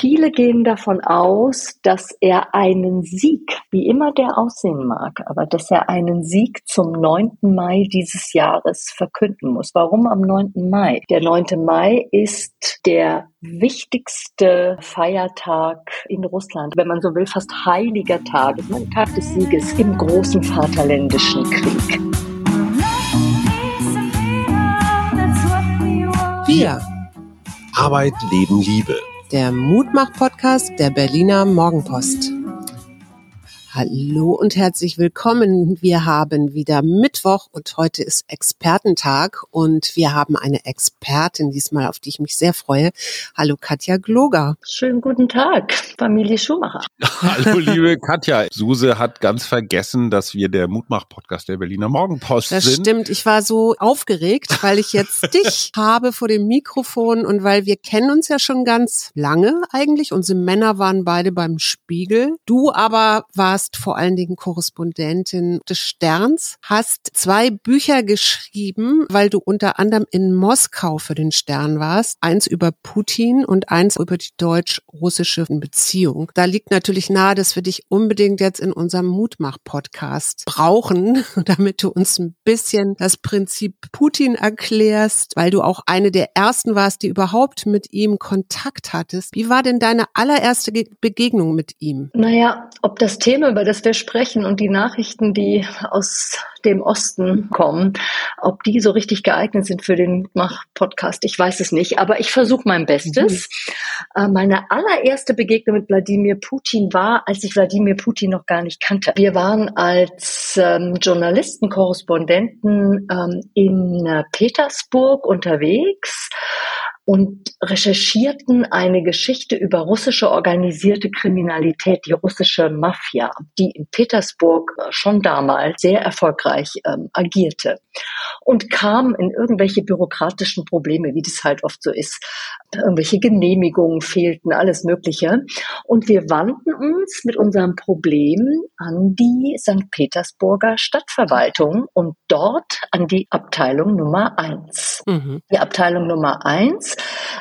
Viele gehen davon aus, dass er einen Sieg, wie immer der aussehen mag, aber dass er einen Sieg zum 9. Mai dieses Jahres verkünden muss. Warum am 9. Mai? Der 9. Mai ist der wichtigste Feiertag in Russland, wenn man so will, fast heiliger Tag, ist ein Tag des Sieges im großen Vaterländischen Krieg. Wir. Arbeit, Leben, Liebe. Der Mutmach-Podcast der Berliner Morgenpost. Hallo und herzlich willkommen. Wir haben wieder Mittwoch und heute ist Expertentag und wir haben eine Expertin diesmal, auf die ich mich sehr freue. Hallo Katja Gloger. Schönen guten Tag, Familie Schumacher. Hallo liebe Katja. Suse hat ganz vergessen, dass wir der Mutmach-Podcast der Berliner Morgenpost das sind. Das stimmt. Ich war so aufgeregt, weil ich jetzt dich habe vor dem Mikrofon und weil wir kennen uns ja schon ganz lange eigentlich. Unsere Männer waren beide beim Spiegel. Du aber warst warst vor allen Dingen Korrespondentin des Sterns, hast zwei Bücher geschrieben, weil du unter anderem in Moskau für den Stern warst. Eins über Putin und eins über die deutsch-russische Beziehung. Da liegt natürlich nahe, dass wir dich unbedingt jetzt in unserem Mutmach-Podcast brauchen, damit du uns ein bisschen das Prinzip Putin erklärst, weil du auch eine der ersten warst, die überhaupt mit ihm Kontakt hattest. Wie war denn deine allererste Begegnung mit ihm? Naja, ob das Thema über das wir sprechen und die Nachrichten, die aus dem Osten kommen, ob die so richtig geeignet sind für den Mach-Podcast, ich weiß es nicht. Aber ich versuche mein Bestes. Mhm. Äh, meine allererste Begegnung mit Wladimir Putin war, als ich Wladimir Putin noch gar nicht kannte. Wir waren als ähm, Journalisten, Korrespondenten ähm, in äh, Petersburg unterwegs und recherchierten eine Geschichte über russische organisierte Kriminalität, die russische Mafia, die in Petersburg äh, schon damals sehr erfolgreich ähm, agierte und kamen in irgendwelche bürokratischen Probleme, wie das halt oft so ist. Irgendwelche Genehmigungen fehlten, alles Mögliche. Und wir wandten uns mit unserem Problem an die St. Petersburger Stadtverwaltung und dort an die Abteilung Nummer eins. Mhm. Die Abteilung Nummer eins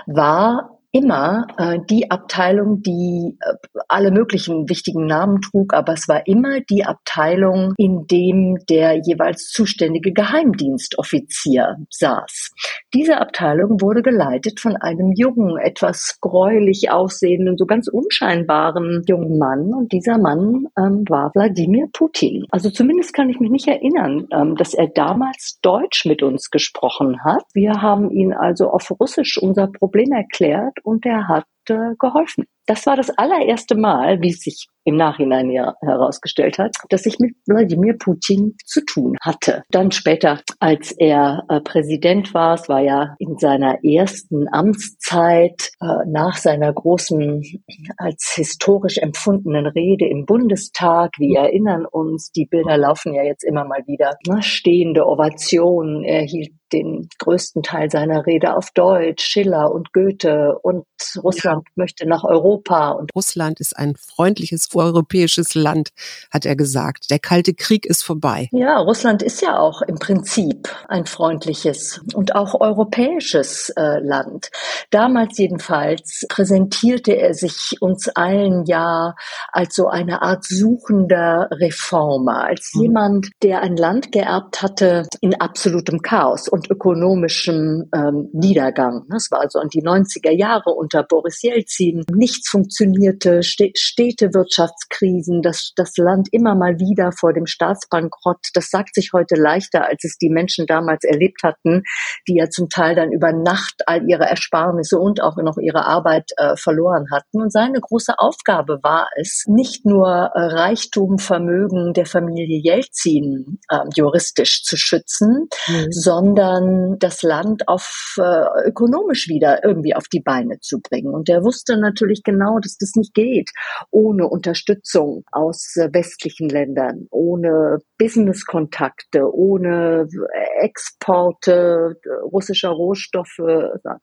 war immer äh, die Abteilung, die äh, alle möglichen wichtigen Namen trug, aber es war immer die Abteilung, in dem der jeweils zuständige Geheimdienstoffizier saß. Diese Abteilung wurde geleitet von einem jungen, etwas gräulich aussehenden, so ganz unscheinbaren jungen Mann und dieser Mann ähm, war Wladimir Putin. Also zumindest kann ich mich nicht erinnern, ähm, dass er damals Deutsch mit uns gesprochen hat. Wir haben ihn also auf Russisch unser Problem erklärt und er hat äh, geholfen. Das war das allererste Mal, wie es sich im Nachhinein ja herausgestellt hat, dass ich mit Wladimir Putin zu tun hatte. Dann später, als er äh, Präsident war, es war ja in seiner ersten Amtszeit äh, nach seiner großen, als historisch empfundenen Rede im Bundestag. Wir erinnern uns, die Bilder laufen ja jetzt immer mal wieder. Ne? Stehende Ovationen. Er hielt den größten Teil seiner Rede auf Deutsch, Schiller und Goethe und Russland möchte nach Europa. Und Russland ist ein freundliches europäisches Land, hat er gesagt. Der Kalte Krieg ist vorbei. Ja, Russland ist ja auch im Prinzip ein freundliches und auch europäisches äh, Land. Damals jedenfalls präsentierte er sich uns allen ja als so eine Art suchender Reformer, als mhm. jemand, der ein Land geerbt hatte in absolutem Chaos und ökonomischem ähm, Niedergang. Das war also in die 90er Jahre unter Boris Jelzin. Nichts funktionierte, stete Wirtschaftskrisen, das, das Land immer mal wieder vor dem Staatsbankrott. Das sagt sich heute leichter, als es die Menschen damals erlebt hatten, die ja zum Teil dann über Nacht all ihre Ersparnisse und auch noch ihre Arbeit äh, verloren hatten. Und seine große Aufgabe war es, nicht nur äh, Reichtum, Vermögen der Familie Jelzin äh, juristisch zu schützen, mhm. sondern sondern das Land auf äh, ökonomisch wieder irgendwie auf die Beine zu bringen. Und er wusste natürlich genau, dass das nicht geht ohne Unterstützung aus äh, westlichen Ländern, ohne Businesskontakte, ohne Exporte russischer Rohstoffe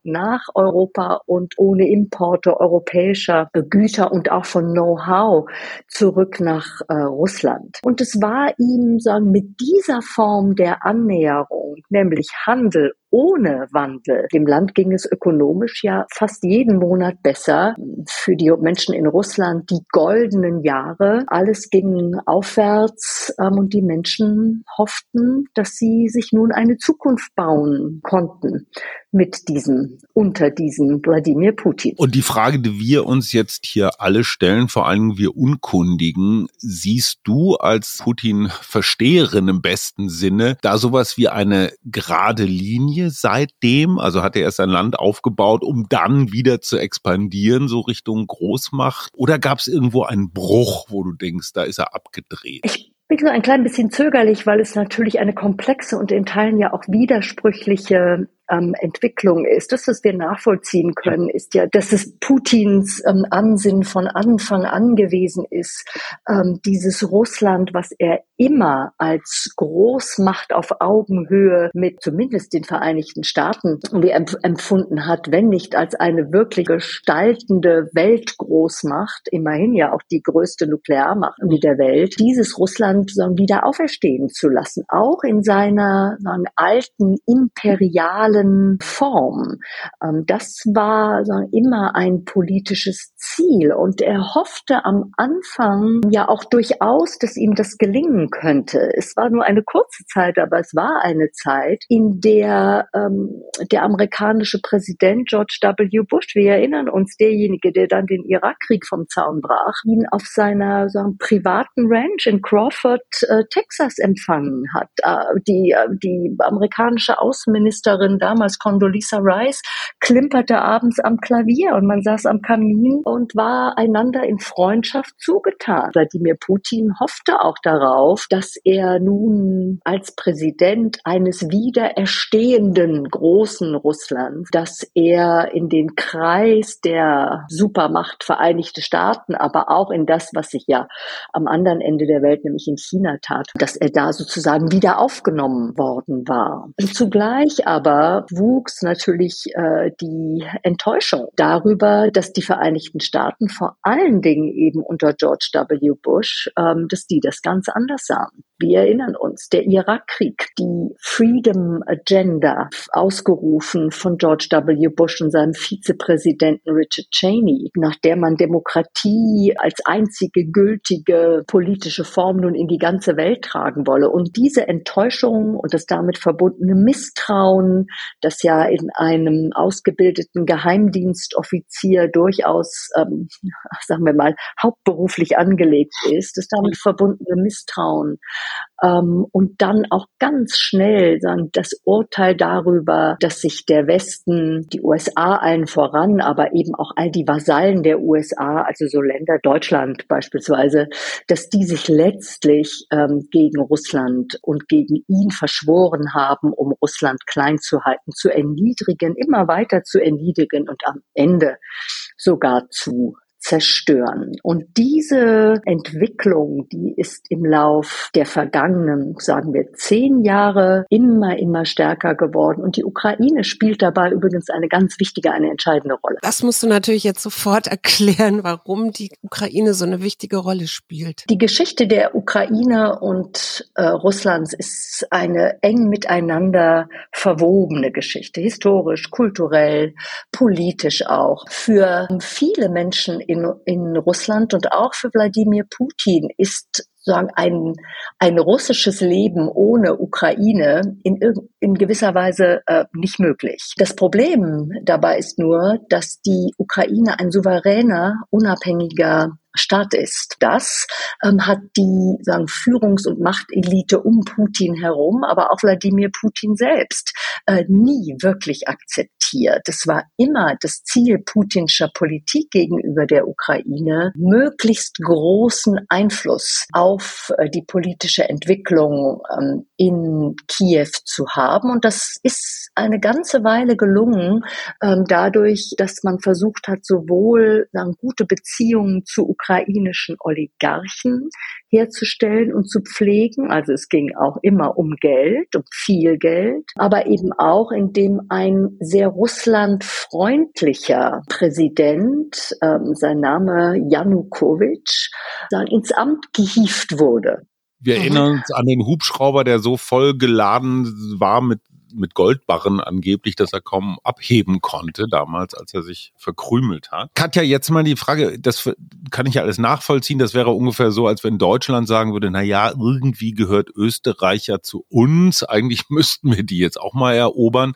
nach Europa und ohne Importe europäischer Güter und auch von Know-how zurück nach äh, Russland. Und es war ihm sagen mit dieser Form der Annäherung, nämlich Handel ohne Wandel. Dem Land ging es ökonomisch ja fast jeden Monat besser. Für die Menschen in Russland die goldenen Jahre. Alles ging aufwärts ähm, und die Menschen hofften, dass sie sich nun eine Zukunft bauen konnten mit diesem, unter diesem Wladimir Putin. Und die Frage, die wir uns jetzt hier alle stellen, vor allem wir Unkundigen, siehst du als Putin-Versteherin im besten Sinne da sowas wie eine gerade Linie seitdem? Also hat er erst ein Land aufgebaut, um dann wieder zu expandieren, so Richtung Großmacht? Oder gab es irgendwo einen Bruch, wo du denkst, da ist er abgedreht? Ich bin so ein klein bisschen zögerlich, weil es natürlich eine komplexe und in Teilen ja auch widersprüchliche ähm, Entwicklung ist. Das, was wir nachvollziehen können, ist ja, dass es Putins ähm, Ansinnen von Anfang an gewesen ist, ähm, dieses Russland, was er immer als Großmacht auf Augenhöhe mit zumindest den Vereinigten Staaten empfunden hat, wenn nicht als eine wirklich gestaltende Weltgroßmacht, immerhin ja auch die größte Nuklearmacht der Welt, dieses Russland wieder auferstehen zu lassen, auch in seiner sagen, alten imperialen sozialen Form. Ähm, das war immer ein politisches Ziel und er hoffte am Anfang ja auch durchaus, dass ihm das gelingen könnte. Es war nur eine kurze Zeit, aber es war eine Zeit, in der ähm, der amerikanische Präsident George W. Bush, wir erinnern uns, derjenige, der dann den Irakkrieg vom Zaun brach, ihn auf seiner sagen, privaten Ranch in Crawford, äh, Texas empfangen hat. Äh, die, äh, die amerikanische Außenministerin damals Condoleezza Rice klimperte abends am Klavier und man saß am Kamin und war einander in Freundschaft zugetan. Wladimir Putin hoffte auch darauf, dass er nun als Präsident eines wiedererstehenden großen Russlands, dass er in den Kreis der Supermacht Vereinigte Staaten, aber auch in das, was sich ja am anderen Ende der Welt, nämlich in China tat, dass er da sozusagen wieder aufgenommen worden war. Und zugleich aber wuchs natürlich äh, die Enttäuschung darüber, dass die Vereinigten Staaten vor allen Dingen eben unter George W. Bush, ähm, dass die das ganz anders sahen. Wir erinnern uns, der Irakkrieg, die Freedom Agenda, ausgerufen von George W. Bush und seinem Vizepräsidenten Richard Cheney, nach der man Demokratie als einzige gültige politische Form nun in die ganze Welt tragen wolle. Und diese Enttäuschung und das damit verbundene Misstrauen, das ja in einem ausgebildeten Geheimdienstoffizier durchaus, ähm, sagen wir mal, hauptberuflich angelegt ist, das damit verbundene Misstrauen ähm, und dann auch ganz schnell sagen, das Urteil darüber, dass sich der Westen, die USA allen voran, aber eben auch all die Vasallen der USA, also so Länder, Deutschland beispielsweise, dass die sich letztlich ähm, gegen Russland und gegen ihn verschworen haben, um Russland klein zu halten, zu erniedrigen, immer weiter zu erniedrigen und am Ende sogar zu zerstören. Und diese Entwicklung, die ist im Lauf der vergangenen, sagen wir, zehn Jahre immer, immer stärker geworden. Und die Ukraine spielt dabei übrigens eine ganz wichtige, eine entscheidende Rolle. Das musst du natürlich jetzt sofort erklären, warum die Ukraine so eine wichtige Rolle spielt. Die Geschichte der Ukraine und äh, Russlands ist eine eng miteinander verwobene Geschichte, historisch, kulturell, politisch auch. Für viele Menschen in in, in Russland und auch für Wladimir Putin ist sagen, ein, ein russisches Leben ohne Ukraine in, in gewisser Weise äh, nicht möglich. Das Problem dabei ist nur, dass die Ukraine ein souveräner, unabhängiger Staat ist. Das ähm, hat die sagen, Führungs- und Machtelite um Putin herum, aber auch Wladimir Putin selbst äh, nie wirklich akzeptiert. Es war immer das Ziel putinscher Politik gegenüber der Ukraine, möglichst großen Einfluss auf äh, die politische Entwicklung ähm, in Kiew zu haben. Und das ist eine ganze Weile gelungen, ähm, dadurch, dass man versucht hat, sowohl sagen, gute Beziehungen zu ukrainischen Oligarchen herzustellen und zu pflegen. Also es ging auch immer um Geld, um viel Geld, aber eben auch indem ein sehr russlandfreundlicher Präsident, ähm, sein Name Janukowitsch, dann ins Amt gehieft wurde. Wir erinnern uns an den Hubschrauber, der so voll geladen war mit mit Goldbarren angeblich, dass er kaum abheben konnte damals, als er sich verkrümelt hat. Katja, jetzt mal die Frage, das kann ich ja alles nachvollziehen. Das wäre ungefähr so, als wenn Deutschland sagen würde, na ja, irgendwie gehört Österreich ja zu uns. Eigentlich müssten wir die jetzt auch mal erobern.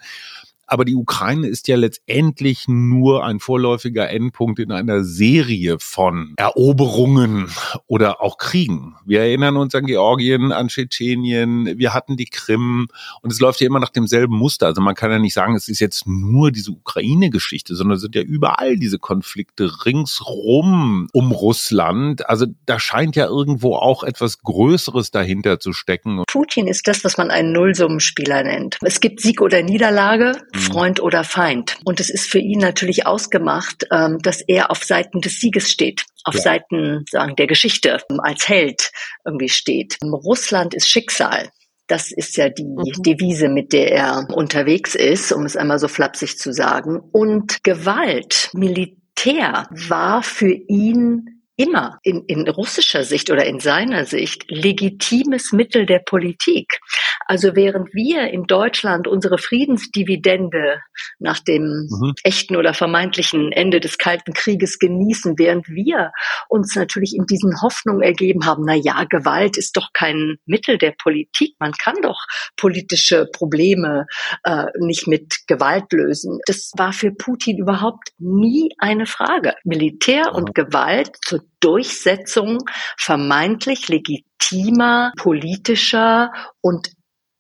Aber die Ukraine ist ja letztendlich nur ein vorläufiger Endpunkt in einer Serie von Eroberungen oder auch Kriegen. Wir erinnern uns an Georgien, an Tschetschenien, wir hatten die Krim und es läuft ja immer nach demselben Muster. Also man kann ja nicht sagen, es ist jetzt nur diese Ukraine-Geschichte, sondern es sind ja überall diese Konflikte ringsrum um Russland. Also da scheint ja irgendwo auch etwas Größeres dahinter zu stecken. Putin ist das, was man einen Nullsummenspieler nennt. Es gibt Sieg oder Niederlage. Mhm. Freund oder Feind. Und es ist für ihn natürlich ausgemacht, ähm, dass er auf Seiten des Sieges steht, auf ja. Seiten sagen der Geschichte ähm, als Held irgendwie steht. Russland ist Schicksal. Das ist ja die mhm. Devise, mit der er unterwegs ist, um es einmal so flapsig zu sagen. Und Gewalt, Militär war für ihn immer in, in russischer Sicht oder in seiner Sicht legitimes Mittel der Politik. Also während wir in Deutschland unsere Friedensdividende nach dem mhm. echten oder vermeintlichen Ende des Kalten Krieges genießen, während wir uns natürlich in diesen Hoffnungen ergeben haben, na ja, Gewalt ist doch kein Mittel der Politik. Man kann doch politische Probleme äh, nicht mit Gewalt lösen. Das war für Putin überhaupt nie eine Frage. Militär und Gewalt zur Durchsetzung vermeintlich legitimer politischer und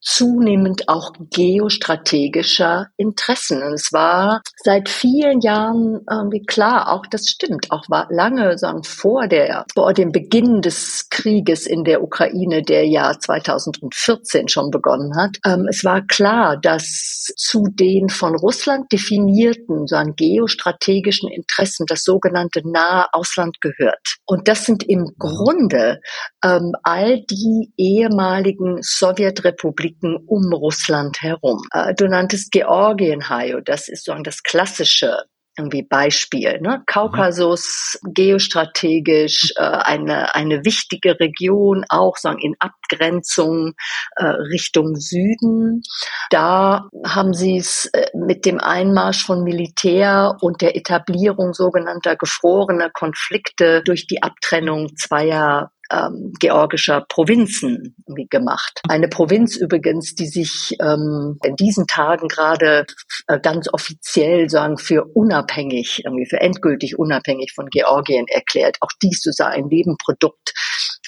zunehmend auch geostrategischer Interessen. Und es war seit vielen Jahren irgendwie klar, auch das stimmt, auch war lange sagen, vor der, vor dem Beginn des Krieges in der Ukraine, der ja 2014 schon begonnen hat. Ähm, es war klar, dass zu den von Russland definierten sagen, geostrategischen Interessen das sogenannte nahe Ausland gehört. Und das sind im Grunde ähm, all die ehemaligen Sowjetrepubliken, Konflikten um Russland herum. Äh, du nanntest Georgien, Hajo, das ist so das klassische irgendwie Beispiel. Ne? Kaukasus mhm. geostrategisch äh, eine eine wichtige Region, auch sagen in Abgrenzung äh, Richtung Süden. Da haben sie es äh, mit dem Einmarsch von Militär und der Etablierung sogenannter gefrorener Konflikte durch die Abtrennung zweier ähm, georgischer Provinzen gemacht. Eine Provinz übrigens, die sich ähm, in diesen Tagen gerade äh, ganz offiziell sagen für unabhängig, irgendwie für endgültig unabhängig von Georgien erklärt. Auch dies ist ein Nebenprodukt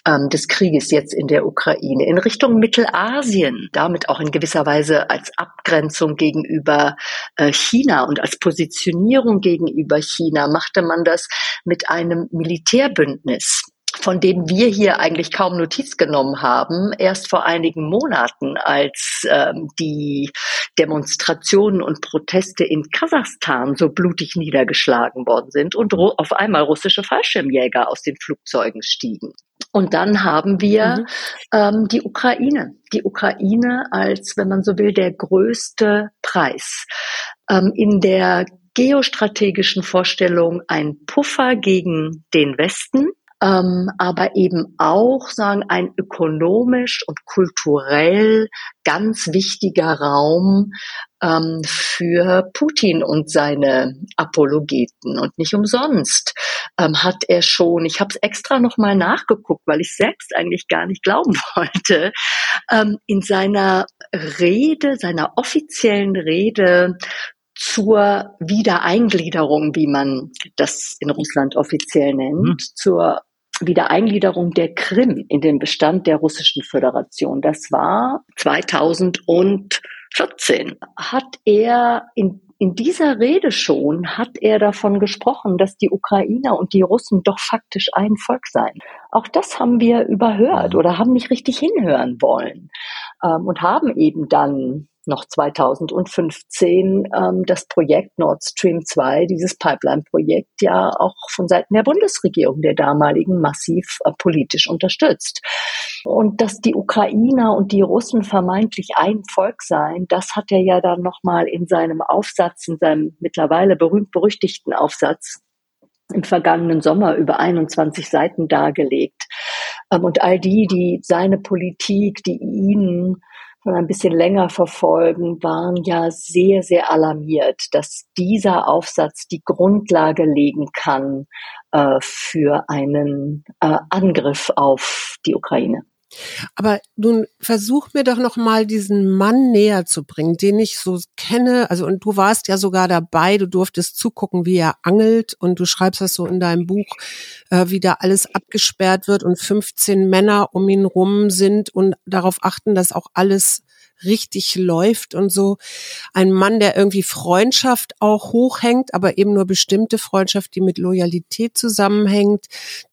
ähm, des Krieges jetzt in der Ukraine in Richtung Mittelasien, damit auch in gewisser Weise als Abgrenzung gegenüber äh, China und als Positionierung gegenüber China machte man das mit einem Militärbündnis von dem wir hier eigentlich kaum Notiz genommen haben, erst vor einigen Monaten, als ähm, die Demonstrationen und Proteste in Kasachstan so blutig niedergeschlagen worden sind und auf einmal russische Fallschirmjäger aus den Flugzeugen stiegen. Und dann haben wir mhm. ähm, die Ukraine. Die Ukraine als, wenn man so will, der größte Preis. Ähm, in der geostrategischen Vorstellung ein Puffer gegen den Westen, ähm, aber eben auch sagen ein ökonomisch und kulturell ganz wichtiger Raum ähm, für Putin und seine Apologeten und nicht umsonst ähm, hat er schon. Ich habe es extra noch mal nachgeguckt, weil ich selbst eigentlich gar nicht glauben wollte. Ähm, in seiner Rede, seiner offiziellen Rede zur Wiedereingliederung, wie man das in Russland offiziell nennt, mhm. zur Wiedereingliederung der Krim in den Bestand der Russischen Föderation. Das war 2014. Hat er in in dieser Rede schon hat er davon gesprochen, dass die Ukrainer und die Russen doch faktisch ein Volk seien. Auch das haben wir überhört oder haben nicht richtig hinhören wollen ähm, und haben eben dann noch 2015 ähm, das Projekt Nord Stream 2, dieses Pipeline-Projekt, ja auch von Seiten der Bundesregierung der damaligen massiv äh, politisch unterstützt. Und dass die Ukrainer und die Russen vermeintlich ein Volk seien, das hat er ja dann nochmal in seinem Aufsatz, in seinem mittlerweile berühmt-berüchtigten Aufsatz im vergangenen Sommer über 21 Seiten dargelegt. Ähm, und all die, die seine Politik, die ihn schon ein bisschen länger verfolgen, waren ja sehr, sehr alarmiert, dass dieser Aufsatz die Grundlage legen kann äh, für einen äh, Angriff auf die Ukraine. Aber nun versuch mir doch noch mal diesen Mann näher zu bringen, den ich so kenne. Also und du warst ja sogar dabei, du durftest zugucken, wie er angelt und du schreibst das so in deinem Buch, äh, wie da alles abgesperrt wird und 15 Männer um ihn rum sind und darauf achten, dass auch alles richtig läuft und so. Ein Mann, der irgendwie Freundschaft auch hochhängt, aber eben nur bestimmte Freundschaft, die mit Loyalität zusammenhängt,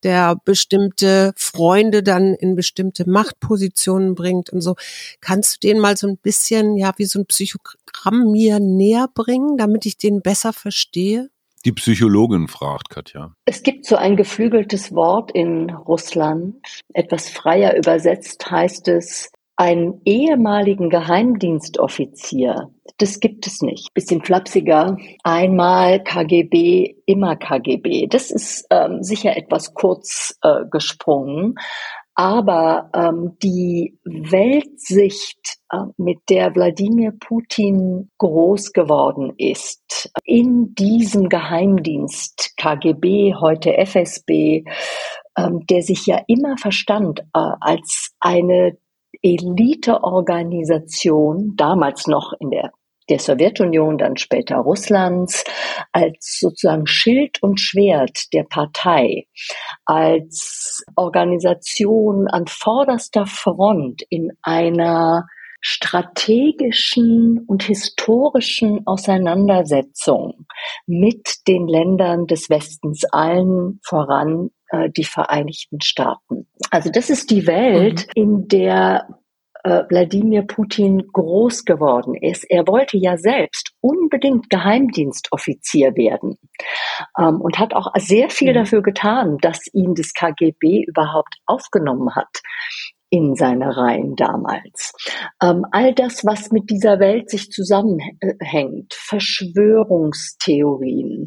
der bestimmte Freunde dann in bestimmte Machtpositionen bringt und so. Kannst du den mal so ein bisschen, ja, wie so ein Psychogramm mir näher bringen, damit ich den besser verstehe? Die Psychologin fragt, Katja. Es gibt so ein geflügeltes Wort in Russland. Etwas freier übersetzt heißt es einen ehemaligen Geheimdienstoffizier, das gibt es nicht. Bisschen flapsiger. Einmal KGB, immer KGB. Das ist ähm, sicher etwas kurz äh, gesprungen. Aber ähm, die Weltsicht, äh, mit der Wladimir Putin groß geworden ist, in diesem Geheimdienst KGB, heute FSB, ähm, der sich ja immer verstand äh, als eine Eliteorganisation, damals noch in der der Sowjetunion, dann später Russlands, als sozusagen Schild und Schwert der Partei, als Organisation an vorderster Front in einer strategischen und historischen Auseinandersetzung mit den Ländern des Westens, allen voran äh, die Vereinigten Staaten. Also das ist die Welt, mhm. in der äh, Wladimir Putin groß geworden ist. Er wollte ja selbst unbedingt Geheimdienstoffizier werden ähm, und hat auch sehr viel mhm. dafür getan, dass ihn das KGB überhaupt aufgenommen hat in seine Reihen damals. Ähm, all das, was mit dieser Welt sich zusammenhängt, Verschwörungstheorien,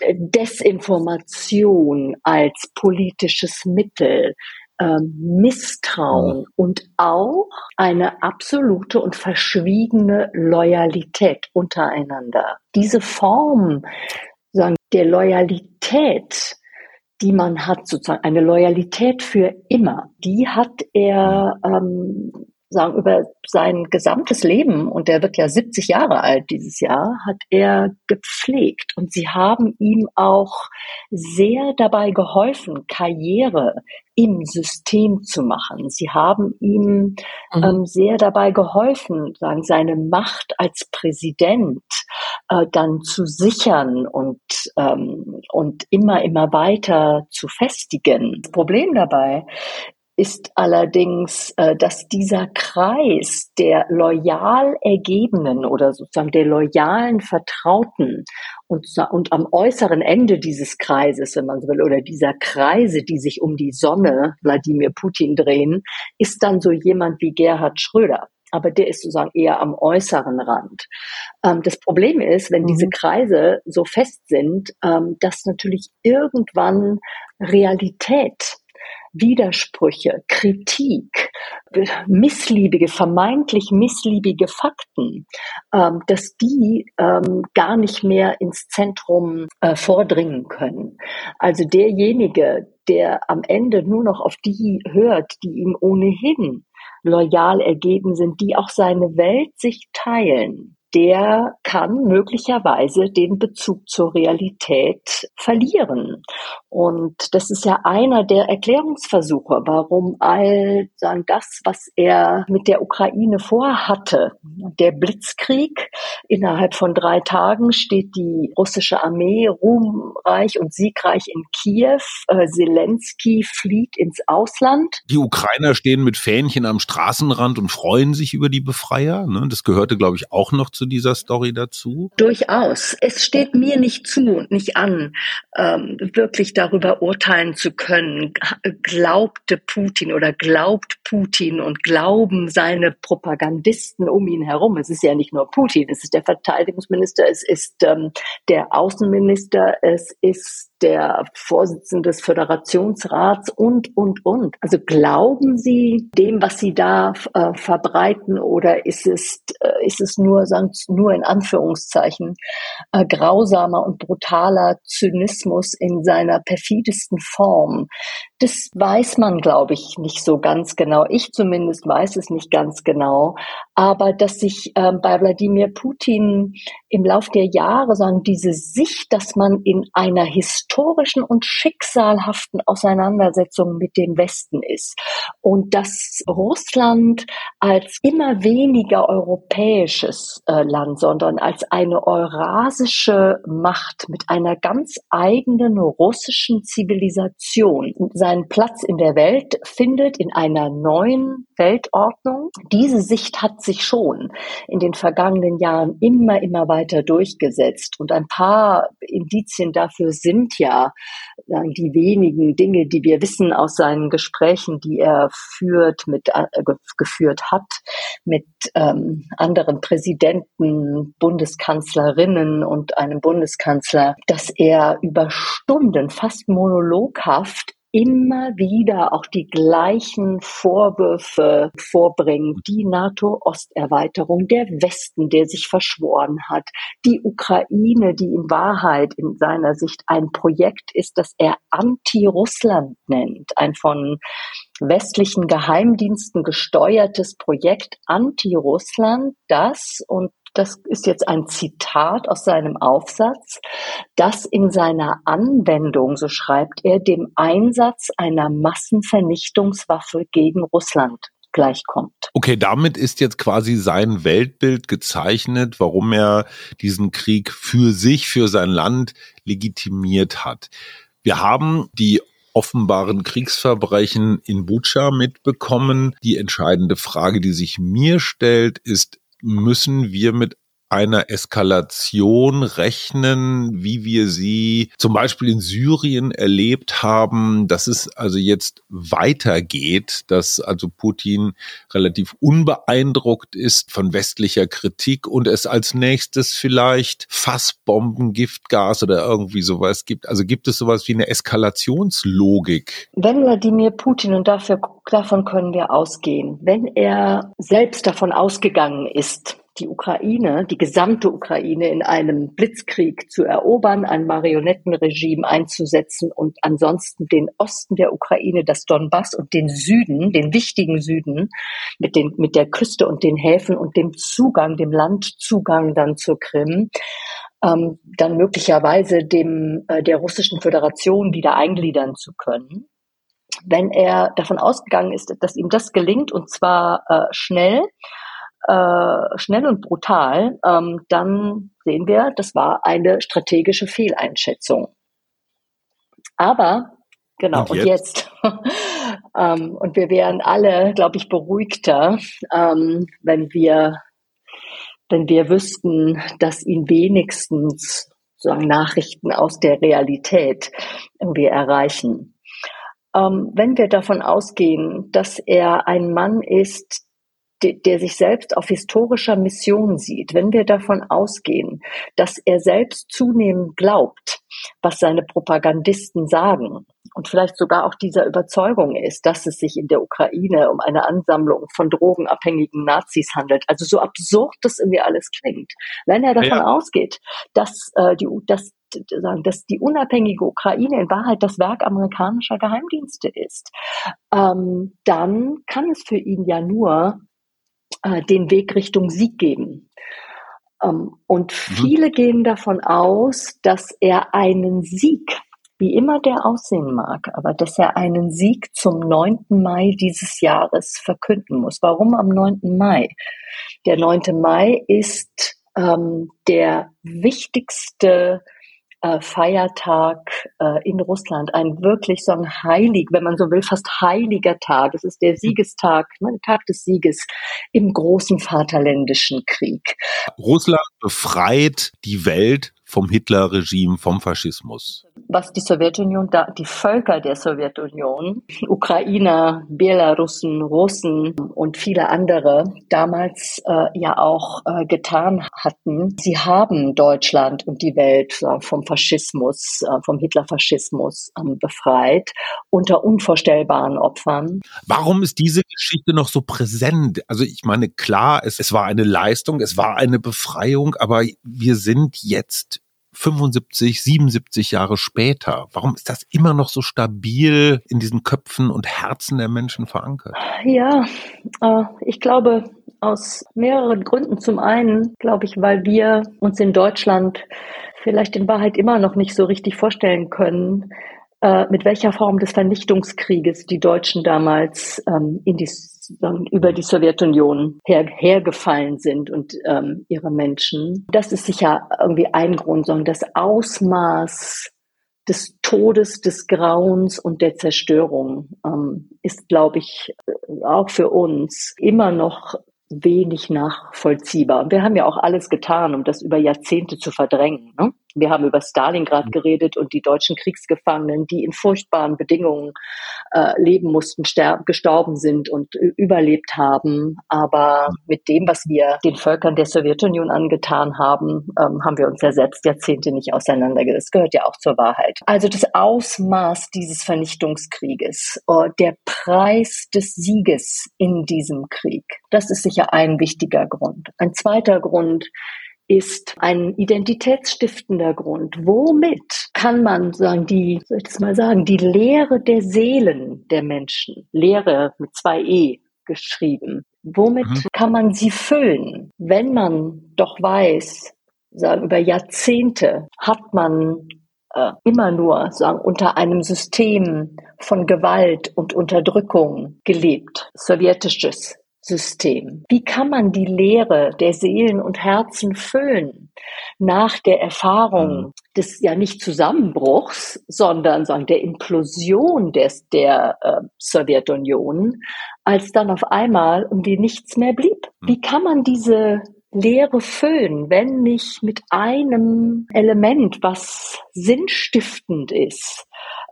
Desinformation als politisches Mittel, ähm, Misstrauen und auch eine absolute und verschwiegene Loyalität untereinander. Diese Form sagen, der Loyalität die man hat, sozusagen eine Loyalität für immer, die hat er ähm, sagen, über sein gesamtes Leben, und er wird ja 70 Jahre alt dieses Jahr, hat er gepflegt. Und sie haben ihm auch sehr dabei geholfen, Karriere im System zu machen. Sie haben ihm mhm. ähm, sehr dabei geholfen, sagen, seine Macht als Präsident äh, dann zu sichern und, ähm, und immer, immer weiter zu festigen. Das Problem dabei ist allerdings, äh, dass dieser Kreis der loyal Ergebenen oder sozusagen der loyalen Vertrauten und, und am äußeren Ende dieses Kreises, wenn man so will, oder dieser Kreise, die sich um die Sonne Wladimir Putin drehen, ist dann so jemand wie Gerhard Schröder. Aber der ist sozusagen eher am äußeren Rand. Ähm, das Problem ist, wenn mhm. diese Kreise so fest sind, ähm, dass natürlich irgendwann Realität Widersprüche, Kritik, missliebige, vermeintlich missliebige Fakten, ähm, dass die ähm, gar nicht mehr ins Zentrum äh, vordringen können. Also derjenige, der am Ende nur noch auf die hört, die ihm ohnehin loyal ergeben sind, die auch seine Welt sich teilen, der kann möglicherweise den Bezug zur Realität verlieren. Und das ist ja einer der Erklärungsversuche, warum all sagen, das, was er mit der Ukraine vorhatte, der Blitzkrieg, innerhalb von drei Tagen steht die russische Armee ruhmreich und siegreich in Kiew. Äh, Zelensky flieht ins Ausland. Die Ukrainer stehen mit Fähnchen am Straßenrand und freuen sich über die Befreier. Ne? Das gehörte, glaube ich, auch noch zu zu dieser Story dazu? Durchaus. Es steht mir nicht zu und nicht an, ähm, wirklich darüber urteilen zu können. Glaubte Putin oder glaubt Putin und glauben seine Propagandisten um ihn herum. Es ist ja nicht nur Putin, es ist der Verteidigungsminister, es ist ähm, der Außenminister, es ist der Vorsitzende des Föderationsrats und, und, und. Also glauben Sie dem, was Sie da äh, verbreiten oder ist es, äh, ist es nur, sagen, nur in Anführungszeichen, äh, grausamer und brutaler Zynismus in seiner perfidesten Form? Das weiß man, glaube ich, nicht so ganz genau. Ich zumindest weiß es nicht ganz genau. Aber dass sich äh, bei Wladimir Putin im Lauf der Jahre sagen, diese Sicht, dass man in einer historischen und schicksalhaften Auseinandersetzung mit dem Westen ist und dass Russland als immer weniger europäisches äh, Land, sondern als eine eurasische Macht mit einer ganz eigenen russischen Zivilisation seinen Platz in der Welt findet in einer neuen Weltordnung. Diese Sicht hat sich schon in den vergangenen Jahren immer, immer weiter durchgesetzt. Und ein paar Indizien dafür sind ja die wenigen Dinge, die wir wissen aus seinen Gesprächen, die er führt, mit, äh, geführt hat mit ähm, anderen Präsidenten, Bundeskanzlerinnen und einem Bundeskanzler, dass er über Stunden fast monologhaft immer wieder auch die gleichen Vorwürfe vorbringen. Die NATO-Osterweiterung, der Westen, der sich verschworen hat, die Ukraine, die in Wahrheit in seiner Sicht ein Projekt ist, das er Anti-Russland nennt, ein von westlichen Geheimdiensten gesteuertes Projekt Anti-Russland, das, und das ist jetzt ein Zitat aus seinem Aufsatz, das in seiner Anwendung, so schreibt er, dem Einsatz einer Massenvernichtungswaffe gegen Russland gleichkommt. Okay, damit ist jetzt quasi sein Weltbild gezeichnet, warum er diesen Krieg für sich, für sein Land legitimiert hat. Wir haben die offenbaren Kriegsverbrechen in Bucha mitbekommen. Die entscheidende Frage, die sich mir stellt, ist, müssen wir mit einer Eskalation rechnen, wie wir sie zum Beispiel in Syrien erlebt haben, dass es also jetzt weitergeht, dass also Putin relativ unbeeindruckt ist von westlicher Kritik und es als nächstes vielleicht Fassbomben, Giftgas oder irgendwie sowas gibt. Also gibt es sowas wie eine Eskalationslogik? Wenn Wladimir Putin, und dafür, davon können wir ausgehen, wenn er selbst davon ausgegangen ist, die Ukraine, die gesamte Ukraine in einem Blitzkrieg zu erobern, ein Marionettenregime einzusetzen und ansonsten den Osten der Ukraine, das Donbass und den Süden, den wichtigen Süden mit den, mit der Küste und den Häfen und dem Zugang, dem Landzugang dann zur Krim, ähm, dann möglicherweise dem, äh, der russischen Föderation wieder eingliedern zu können. Wenn er davon ausgegangen ist, dass ihm das gelingt und zwar äh, schnell, äh, schnell und brutal, ähm, dann sehen wir, das war eine strategische Fehleinschätzung. Aber genau, und jetzt, und, jetzt ähm, und wir wären alle, glaube ich, beruhigter, ähm, wenn wir wenn wir wüssten, dass ihn wenigstens sozusagen Nachrichten aus der Realität irgendwie erreichen. Ähm, wenn wir davon ausgehen, dass er ein Mann ist, der sich selbst auf historischer Mission sieht, wenn wir davon ausgehen, dass er selbst zunehmend glaubt, was seine Propagandisten sagen und vielleicht sogar auch dieser Überzeugung ist, dass es sich in der Ukraine um eine Ansammlung von drogenabhängigen Nazis handelt. Also so absurd das irgendwie alles klingt. Wenn er davon ja. ausgeht, dass, äh, die, dass dass die unabhängige Ukraine in Wahrheit das Werk amerikanischer Geheimdienste ist, ähm, dann kann es für ihn ja nur äh, den Weg Richtung Sieg geben. Ähm, und mhm. viele mhm. gehen davon aus, dass er einen Sieg, wie immer der aussehen mag, aber dass er einen Sieg zum 9. Mai dieses Jahres verkünden muss. Warum am 9. Mai? Der 9. Mai ist ähm, der wichtigste äh, Feiertag äh, in Russland, ein wirklich so ein heilig, wenn man so will, fast heiliger Tag. Es ist der Siegestag, ne, der Tag des Sieges im großen Vaterländischen Krieg. Russland befreit die Welt vom Hitler-Regime, vom Faschismus? Was die Sowjetunion, die Völker der Sowjetunion, Ukrainer, Belarussen, Russen und viele andere damals äh, ja auch äh, getan hatten, sie haben Deutschland und die Welt äh, vom Faschismus, äh, vom Hitlerfaschismus ähm, befreit unter unvorstellbaren Opfern. Warum ist diese Geschichte noch so präsent? Also ich meine, klar, es, es war eine Leistung, es war eine Befreiung, aber wir sind jetzt 75, 77 Jahre später. Warum ist das immer noch so stabil in diesen Köpfen und Herzen der Menschen verankert? Ja, äh, ich glaube aus mehreren Gründen. Zum einen glaube ich, weil wir uns in Deutschland vielleicht in Wahrheit immer noch nicht so richtig vorstellen können, äh, mit welcher Form des Vernichtungskrieges die Deutschen damals ähm, in die, über die Sowjetunion her, hergefallen sind und ähm, ihre Menschen. Das ist sicher irgendwie ein Grund, sondern das Ausmaß des Todes, des Grauens und der Zerstörung ähm, ist, glaube ich, auch für uns immer noch wenig nachvollziehbar. Und wir haben ja auch alles getan, um das über Jahrzehnte zu verdrängen. Ne? Wir haben über Stalingrad mhm. geredet und die deutschen Kriegsgefangenen, die in furchtbaren Bedingungen äh, leben mussten, sterben, gestorben sind und überlebt haben. Aber mit dem, was wir den Völkern der Sowjetunion angetan haben, ähm, haben wir uns ja selbst Jahrzehnte nicht auseinandergesetzt. Das gehört ja auch zur Wahrheit. Also das Ausmaß dieses Vernichtungskrieges, äh, der Preis des Sieges in diesem Krieg, das ist sicher ein wichtiger Grund. Ein zweiter Grund ist ein identitätsstiftender Grund. Womit kann man sagen, die, soll ich das mal sagen, die Lehre der Seelen der Menschen, Lehre mit zwei E geschrieben, womit mhm. kann man sie füllen, wenn man doch weiß, sagen, über Jahrzehnte hat man äh, immer nur sagen, unter einem System von Gewalt und Unterdrückung gelebt, sowjetisches System. Wie kann man die Lehre der Seelen und Herzen füllen nach der Erfahrung mhm. des ja nicht Zusammenbruchs, sondern sagen der Implosion des der äh, Sowjetunion, als dann auf einmal irgendwie nichts mehr blieb? Mhm. Wie kann man diese Lehre füllen, wenn nicht mit einem Element, was sinnstiftend ist,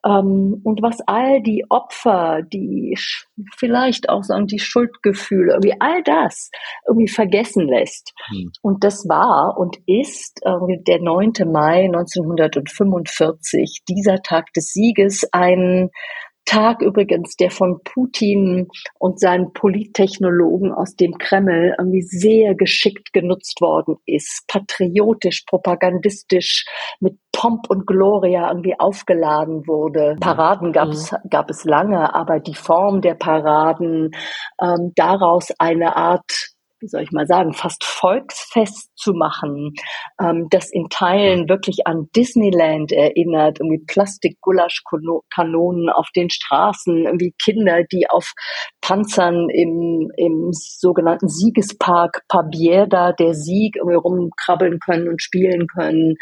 und was all die Opfer, die vielleicht auch sagen, die Schuldgefühle, wie all das irgendwie vergessen lässt. Mhm. Und das war und ist der 9. Mai 1945, dieser Tag des Sieges, ein Tag übrigens, der von Putin und seinen Polittechnologen aus dem Kreml irgendwie sehr geschickt genutzt worden ist, patriotisch, propagandistisch, mit Pomp und Gloria irgendwie aufgeladen wurde. Paraden gab es, mhm. gab es lange, aber die Form der Paraden, ähm, daraus eine Art wie soll ich mal sagen, fast volksfest zu machen, ähm, das in Teilen wirklich an Disneyland erinnert, irgendwie Plastik-Gulasch-Kanonen auf den Straßen, irgendwie Kinder, die auf Panzern im, im sogenannten Siegespark Pabieda, der Sieg, irgendwie rumkrabbeln können und spielen können,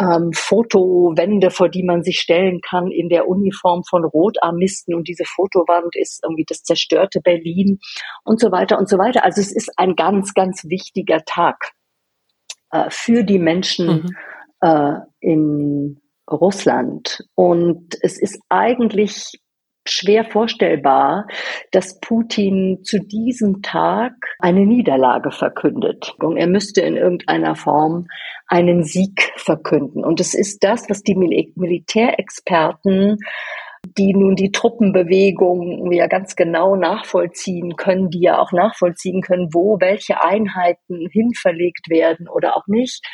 ähm, Fotowände, vor die man sich stellen kann in der Uniform von Rotarmisten und diese Fotowand ist irgendwie das zerstörte Berlin und so weiter und so weiter. Also es ist ein ganz, ganz wichtiger Tag äh, für die Menschen mhm. äh, in Russland. Und es ist eigentlich schwer vorstellbar, dass Putin zu diesem Tag eine Niederlage verkündet. Er müsste in irgendeiner Form einen Sieg verkünden. Und es ist das, was die Mil Militärexperten die nun die Truppenbewegung ja ganz genau nachvollziehen können, die ja auch nachvollziehen können, wo welche Einheiten hinverlegt werden oder auch nicht,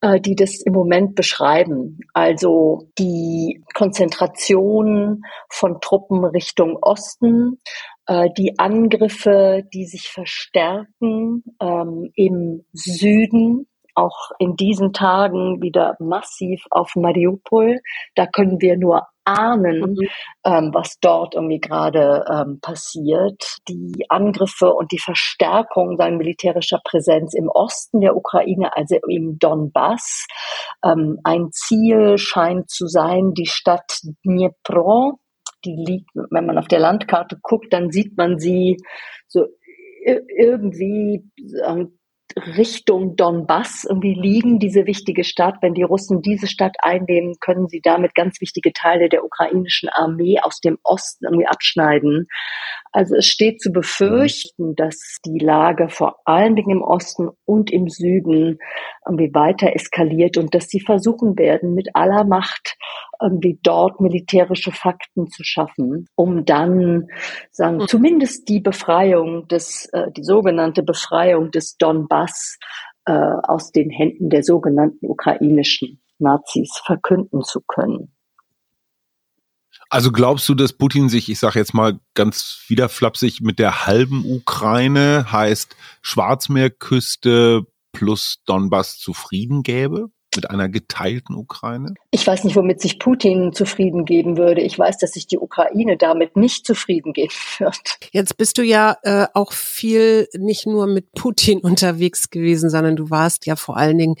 äh, die das im Moment beschreiben. Also die Konzentration von Truppen Richtung Osten, äh, die Angriffe, die sich verstärken ähm, im Süden auch in diesen Tagen wieder massiv auf Mariupol. Da können wir nur ahnen, mhm. ähm, was dort irgendwie gerade ähm, passiert. Die Angriffe und die Verstärkung seiner militärischer Präsenz im Osten der Ukraine, also im Donbass. Ähm, ein Ziel scheint zu sein, die Stadt Dnipro. Die liegt, wenn man auf der Landkarte guckt, dann sieht man sie so irgendwie Richtung Donbass irgendwie liegen, diese wichtige Stadt. Wenn die Russen diese Stadt einnehmen, können sie damit ganz wichtige Teile der ukrainischen Armee aus dem Osten irgendwie abschneiden. Also es steht zu befürchten, dass die Lage vor allen Dingen im Osten und im Süden irgendwie weiter eskaliert und dass sie versuchen werden, mit aller Macht irgendwie dort militärische Fakten zu schaffen, um dann sagen, mhm. zumindest die Befreiung des, äh, die sogenannte Befreiung des Donbass äh, aus den Händen der sogenannten ukrainischen Nazis verkünden zu können. Also glaubst du, dass Putin sich, ich sage jetzt mal ganz wieder flapsig, mit der halben Ukraine heißt Schwarzmeerküste plus Donbass zufrieden gäbe? mit einer geteilten Ukraine? Ich weiß nicht, womit sich Putin zufrieden geben würde. Ich weiß, dass sich die Ukraine damit nicht zufrieden geben wird. Jetzt bist du ja äh, auch viel nicht nur mit Putin unterwegs gewesen, sondern du warst ja vor allen Dingen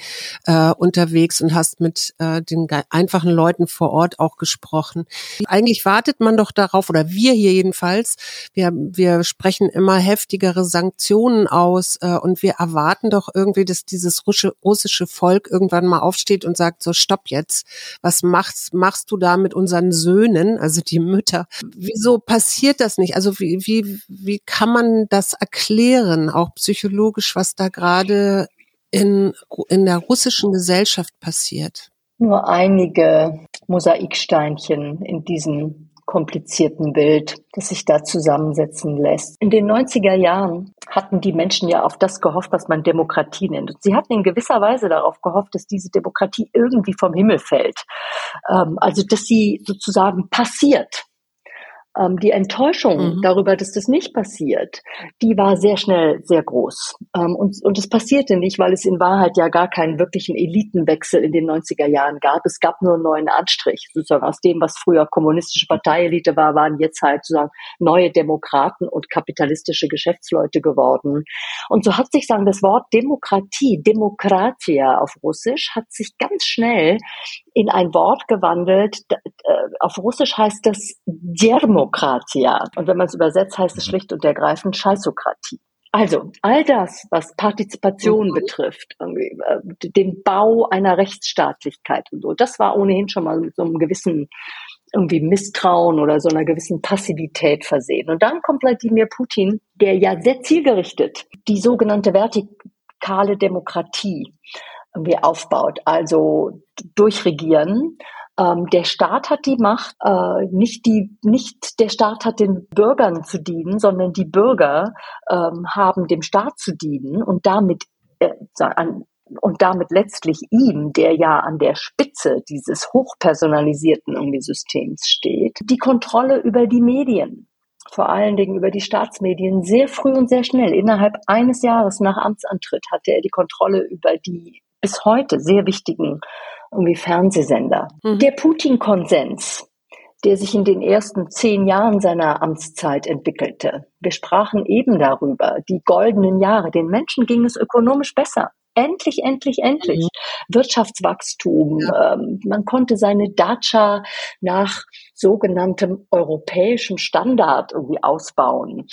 äh, unterwegs und hast mit äh, den einfachen Leuten vor Ort auch gesprochen. Eigentlich wartet man doch darauf, oder wir hier jedenfalls, wir, wir sprechen immer heftigere Sanktionen aus äh, und wir erwarten doch irgendwie, dass dieses russische Volk irgendwann mal aufsteht und sagt, so stopp jetzt, was machst, machst du da mit unseren Söhnen, also die Mütter? Wieso passiert das nicht? Also wie, wie, wie kann man das erklären, auch psychologisch, was da gerade in, in der russischen Gesellschaft passiert? Nur einige Mosaiksteinchen in diesem komplizierten Bild, das sich da zusammensetzen lässt. In den 90er Jahren hatten die Menschen ja auf das gehofft, was man Demokratie nennt. Und sie hatten in gewisser Weise darauf gehofft, dass diese Demokratie irgendwie vom Himmel fällt. Ähm, also, dass sie sozusagen passiert ähm, die Enttäuschung mhm. darüber, dass das nicht passiert, die war sehr schnell sehr groß. Ähm, und, und es passierte nicht, weil es in Wahrheit ja gar keinen wirklichen Elitenwechsel in den 90er Jahren gab. Es gab nur einen neuen Anstrich. Sozusagen aus dem, was früher kommunistische Parteielite war, waren jetzt halt sozusagen neue Demokraten und kapitalistische Geschäftsleute geworden. Und so hat sich sagen, das Wort Demokratie, Demokratia auf Russisch, hat sich ganz schnell in ein Wort gewandelt. Äh, auf Russisch heißt das Demokratia. Und wenn man es übersetzt, heißt es schlicht und ergreifend Scheißokratie. Also all das, was Partizipation mhm. betrifft, äh, den Bau einer Rechtsstaatlichkeit und so, das war ohnehin schon mal mit so einem gewissen irgendwie Misstrauen oder so einer gewissen Passivität versehen. Und dann kommt Wladimir Putin, der ja sehr zielgerichtet die sogenannte vertikale Demokratie irgendwie aufbaut, also durchregieren. Ähm, der Staat hat die Macht, äh, nicht die, nicht der Staat hat den Bürgern zu dienen, sondern die Bürger ähm, haben dem Staat zu dienen und damit äh, an, und damit letztlich ihm, der ja an der Spitze dieses hochpersonalisierten irgendwie Systems steht, die Kontrolle über die Medien vor allen Dingen über die Staatsmedien sehr früh und sehr schnell. Innerhalb eines Jahres nach Amtsantritt hatte er die Kontrolle über die bis heute sehr wichtigen irgendwie Fernsehsender. Mhm. Der Putin-Konsens, der sich in den ersten zehn Jahren seiner Amtszeit entwickelte. Wir sprachen eben darüber, die goldenen Jahre. Den Menschen ging es ökonomisch besser. Endlich, endlich, endlich. Mhm. Wirtschaftswachstum. Ja. Ähm, man konnte seine Dacia nach sogenanntem europäischem Standard irgendwie ausbauen.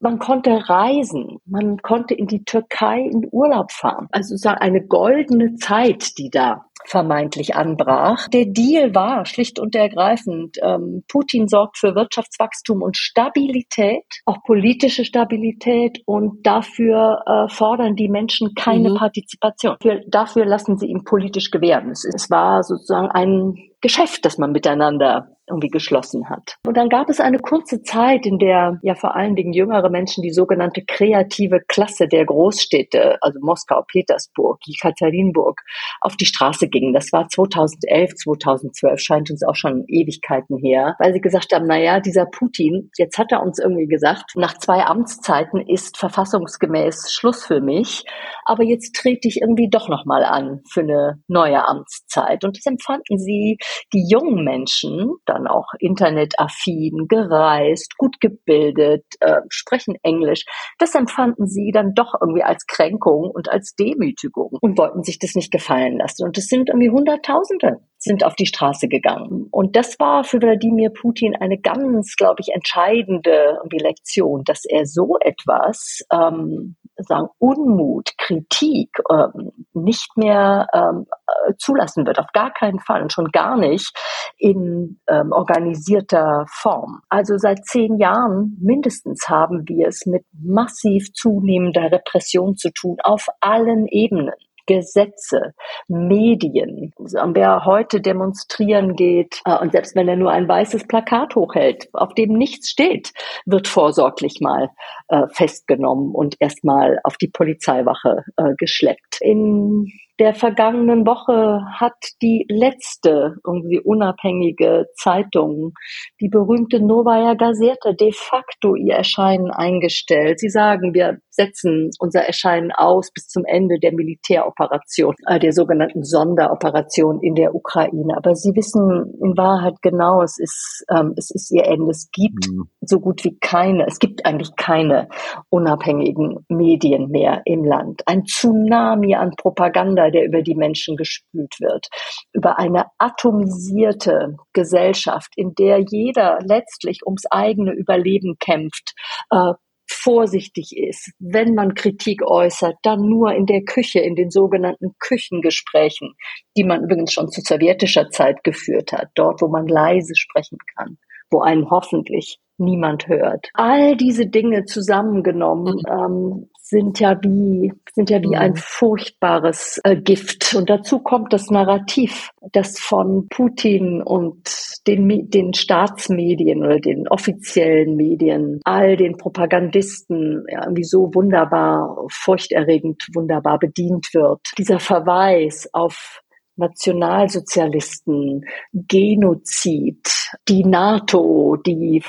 Man konnte reisen. Man konnte in die Türkei in Urlaub fahren. Also eine goldene Zeit, die da vermeintlich anbrach. Der Deal war schlicht und ergreifend, ähm, Putin sorgt für Wirtschaftswachstum und Stabilität, auch politische Stabilität und dafür äh, fordern die Menschen keine mhm. Partizipation. Für, dafür lassen sie ihm politisch gewähren. Es, es war sozusagen ein Geschäft, das man miteinander irgendwie geschlossen hat. Und dann gab es eine kurze Zeit, in der ja vor allen Dingen jüngere Menschen die sogenannte kreative Klasse der Großstädte, also Moskau, Petersburg, Jekaterinburg, auf die Straße gingen. Das war 2011, 2012, scheint uns auch schon Ewigkeiten her, weil sie gesagt haben, na ja, dieser Putin, jetzt hat er uns irgendwie gesagt, nach zwei Amtszeiten ist verfassungsgemäß Schluss für mich, aber jetzt trete ich irgendwie doch nochmal an für eine neue Amtszeit. Und das empfanden sie, die jungen Menschen, dann auch internetaffin, gereist, gut gebildet, äh, sprechen Englisch. Das empfanden sie dann doch irgendwie als Kränkung und als Demütigung und wollten sich das nicht gefallen lassen. Und es sind irgendwie Hunderttausende sind auf die Straße gegangen. Und das war für Wladimir Putin eine ganz, glaube ich, entscheidende Lektion, dass er so etwas ähm, sagen Unmut, Kritik ähm, nicht mehr ähm, äh, zulassen wird, auf gar keinen Fall und schon gar nicht in ähm, organisierter Form. Also seit zehn Jahren mindestens haben wir es mit massiv zunehmender Repression zu tun auf allen Ebenen. Gesetze, Medien. Wer heute demonstrieren geht äh, und selbst wenn er nur ein weißes Plakat hochhält, auf dem nichts steht, wird vorsorglich mal äh, festgenommen und erstmal auf die Polizeiwache äh, geschleppt. In der vergangenen Woche hat die letzte irgendwie unabhängige Zeitung, die berühmte Novaya Gazeta, de facto ihr Erscheinen eingestellt. Sie sagen, wir setzen unser Erscheinen aus bis zum Ende der Militäroperation, äh, der sogenannten Sonderoperation in der Ukraine. Aber Sie wissen in Wahrheit genau, es ist, ähm, es ist ihr Ende. Es gibt mhm. so gut wie keine, es gibt eigentlich keine unabhängigen Medien mehr im Land. Ein Tsunami an Propaganda der über die Menschen gespült wird, über eine atomisierte Gesellschaft, in der jeder letztlich ums eigene Überleben kämpft, äh, vorsichtig ist, wenn man Kritik äußert, dann nur in der Küche, in den sogenannten Küchengesprächen, die man übrigens schon zu sowjetischer Zeit geführt hat, dort, wo man leise sprechen kann, wo einen hoffentlich niemand hört. All diese Dinge zusammengenommen mhm. ähm, sind ja wie sind ja wie ein mhm. furchtbares äh, Gift. Und dazu kommt das Narrativ, das von Putin und den, den Staatsmedien oder den offiziellen Medien, all den Propagandisten ja, irgendwie so wunderbar, furchterregend wunderbar bedient wird. Dieser Verweis auf Nationalsozialisten, Genozid, die NATO, die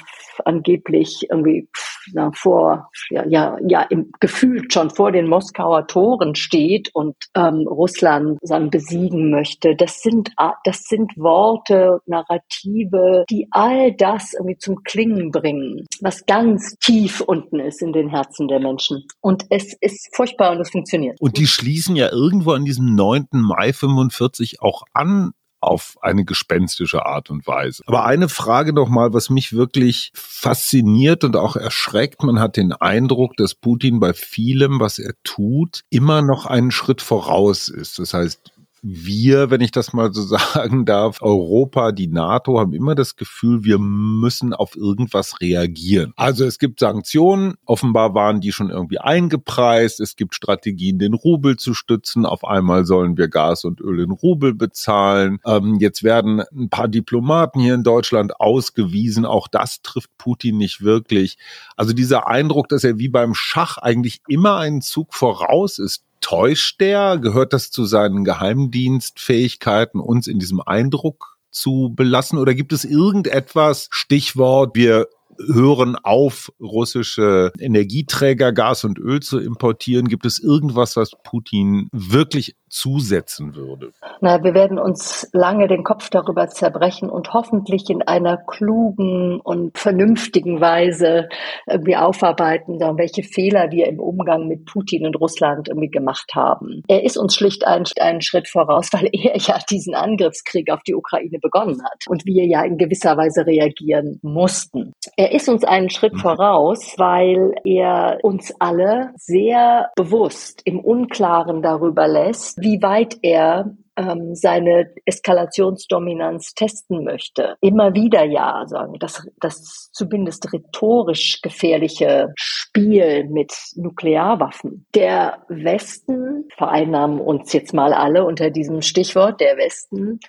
angeblich irgendwie na, vor, ja, ja, ja, im, gefühlt schon vor den Moskauer Toren steht und ähm, Russland sagen, besiegen möchte. Das sind, das sind Worte, Narrative, die all das irgendwie zum Klingen bringen, was ganz tief unten ist in den Herzen der Menschen. Und es ist furchtbar und es funktioniert. Und die schließen ja irgendwo an diesem 9. Mai 45 auch an auf eine gespenstische Art und Weise. Aber eine Frage noch mal, was mich wirklich fasziniert und auch erschreckt. Man hat den Eindruck, dass Putin bei vielem, was er tut, immer noch einen Schritt voraus ist. Das heißt, wir, wenn ich das mal so sagen darf, Europa, die NATO haben immer das Gefühl, wir müssen auf irgendwas reagieren. Also es gibt Sanktionen, offenbar waren die schon irgendwie eingepreist, es gibt Strategien, den Rubel zu stützen, auf einmal sollen wir Gas und Öl in Rubel bezahlen. Ähm, jetzt werden ein paar Diplomaten hier in Deutschland ausgewiesen, auch das trifft Putin nicht wirklich. Also dieser Eindruck, dass er wie beim Schach eigentlich immer einen Zug voraus ist, Täuscht der? Gehört das zu seinen Geheimdienstfähigkeiten, uns in diesem Eindruck zu belassen? Oder gibt es irgendetwas, Stichwort, wir hören auf, russische Energieträger, Gas und Öl zu importieren? Gibt es irgendwas, was Putin wirklich zusetzen würde? Na, wir werden uns lange den Kopf darüber zerbrechen und hoffentlich in einer klugen und vernünftigen Weise irgendwie aufarbeiten, welche Fehler wir im Umgang mit Putin und Russland irgendwie gemacht haben. Er ist uns schlicht einen, einen Schritt voraus, weil er ja diesen Angriffskrieg auf die Ukraine begonnen hat und wir ja in gewisser Weise reagieren mussten. Er ist uns einen Schritt mhm. voraus, weil er uns alle sehr bewusst im Unklaren darüber lässt, wie weit er ähm, seine Eskalationsdominanz testen möchte. Immer wieder ja, sagen das, das zumindest rhetorisch gefährliche Spiel mit Nuklearwaffen. Der Westen, vereinnahmen uns jetzt mal alle unter diesem Stichwort, der Westen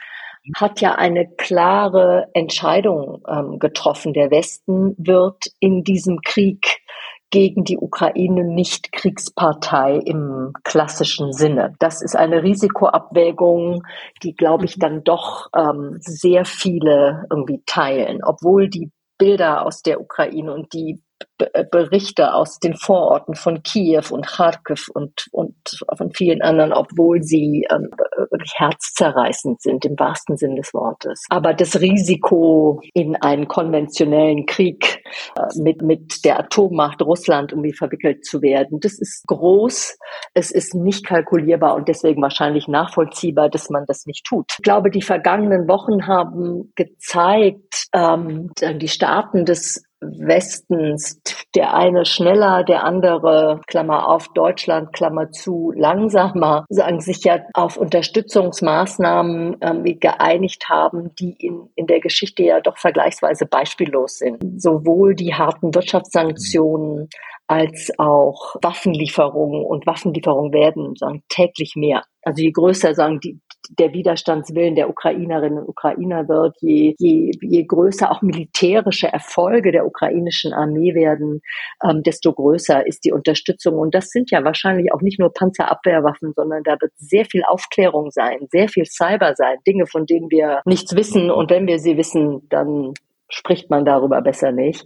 hat ja eine klare Entscheidung ähm, getroffen. Der Westen wird in diesem Krieg gegen die Ukraine nicht Kriegspartei im klassischen Sinne. Das ist eine Risikoabwägung, die, glaube ich, dann doch ähm, sehr viele irgendwie teilen, obwohl die Bilder aus der Ukraine und die Berichte aus den Vororten von Kiew und Kharkiv und, und von vielen anderen, obwohl sie ähm, wirklich herzzerreißend sind im wahrsten Sinn des Wortes. Aber das Risiko in einen konventionellen Krieg äh, mit, mit der Atommacht Russland irgendwie verwickelt zu werden, das ist groß. Es ist nicht kalkulierbar und deswegen wahrscheinlich nachvollziehbar, dass man das nicht tut. Ich glaube, die vergangenen Wochen haben gezeigt, ähm, die Staaten des Westens, der eine schneller, der andere, Klammer auf, Deutschland, Klammer zu, langsamer, sagen sich ja auf Unterstützungsmaßnahmen ähm, geeinigt haben, die in, in der Geschichte ja doch vergleichsweise beispiellos sind. Sowohl die harten Wirtschaftssanktionen als auch Waffenlieferungen und Waffenlieferungen werden sagen täglich mehr. Also je größer sagen die der Widerstandswillen der Ukrainerinnen und Ukrainer wird, je, je, je größer auch militärische Erfolge der ukrainischen Armee werden, ähm, desto größer ist die Unterstützung. Und das sind ja wahrscheinlich auch nicht nur Panzerabwehrwaffen, sondern da wird sehr viel Aufklärung sein, sehr viel Cyber sein, Dinge, von denen wir nichts wissen. Und wenn wir sie wissen, dann spricht man darüber besser nicht.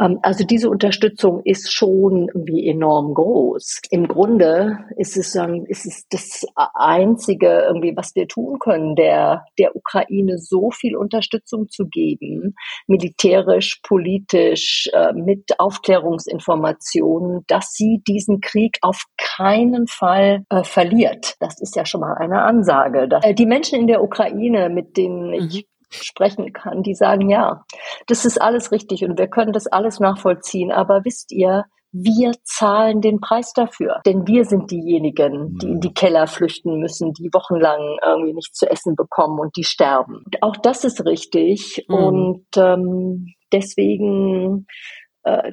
Ähm, also diese Unterstützung ist schon irgendwie enorm groß. Im Grunde ist es, ist es das einzige irgendwie, was wir tun können, der, der Ukraine so viel Unterstützung zu geben, militärisch, politisch, äh, mit Aufklärungsinformationen, dass sie diesen Krieg auf keinen Fall äh, verliert. Das ist ja schon mal eine Ansage. Dass, äh, die Menschen in der Ukraine, mit denen ich mhm sprechen kann, die sagen, ja, das ist alles richtig und wir können das alles nachvollziehen. Aber wisst ihr, wir zahlen den Preis dafür. Denn wir sind diejenigen, die in die Keller flüchten müssen, die wochenlang irgendwie nichts zu essen bekommen und die sterben. auch das ist richtig. Mhm. Und ähm, deswegen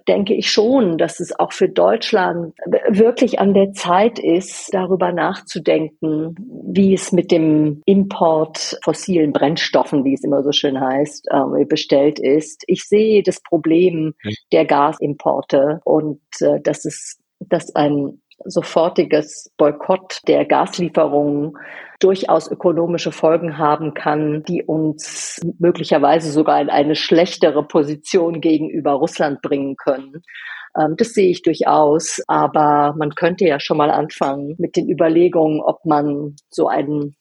denke ich schon, dass es auch für Deutschland wirklich an der Zeit ist, darüber nachzudenken, wie es mit dem Import fossilen Brennstoffen, wie es immer so schön heißt, äh, bestellt ist. Ich sehe das Problem der Gasimporte und äh, dass es dass ein sofortiges Boykott der Gaslieferungen durchaus ökonomische Folgen haben kann, die uns möglicherweise sogar in eine schlechtere Position gegenüber Russland bringen können. Ähm, das sehe ich durchaus, aber man könnte ja schon mal anfangen mit den Überlegungen, ob man so ein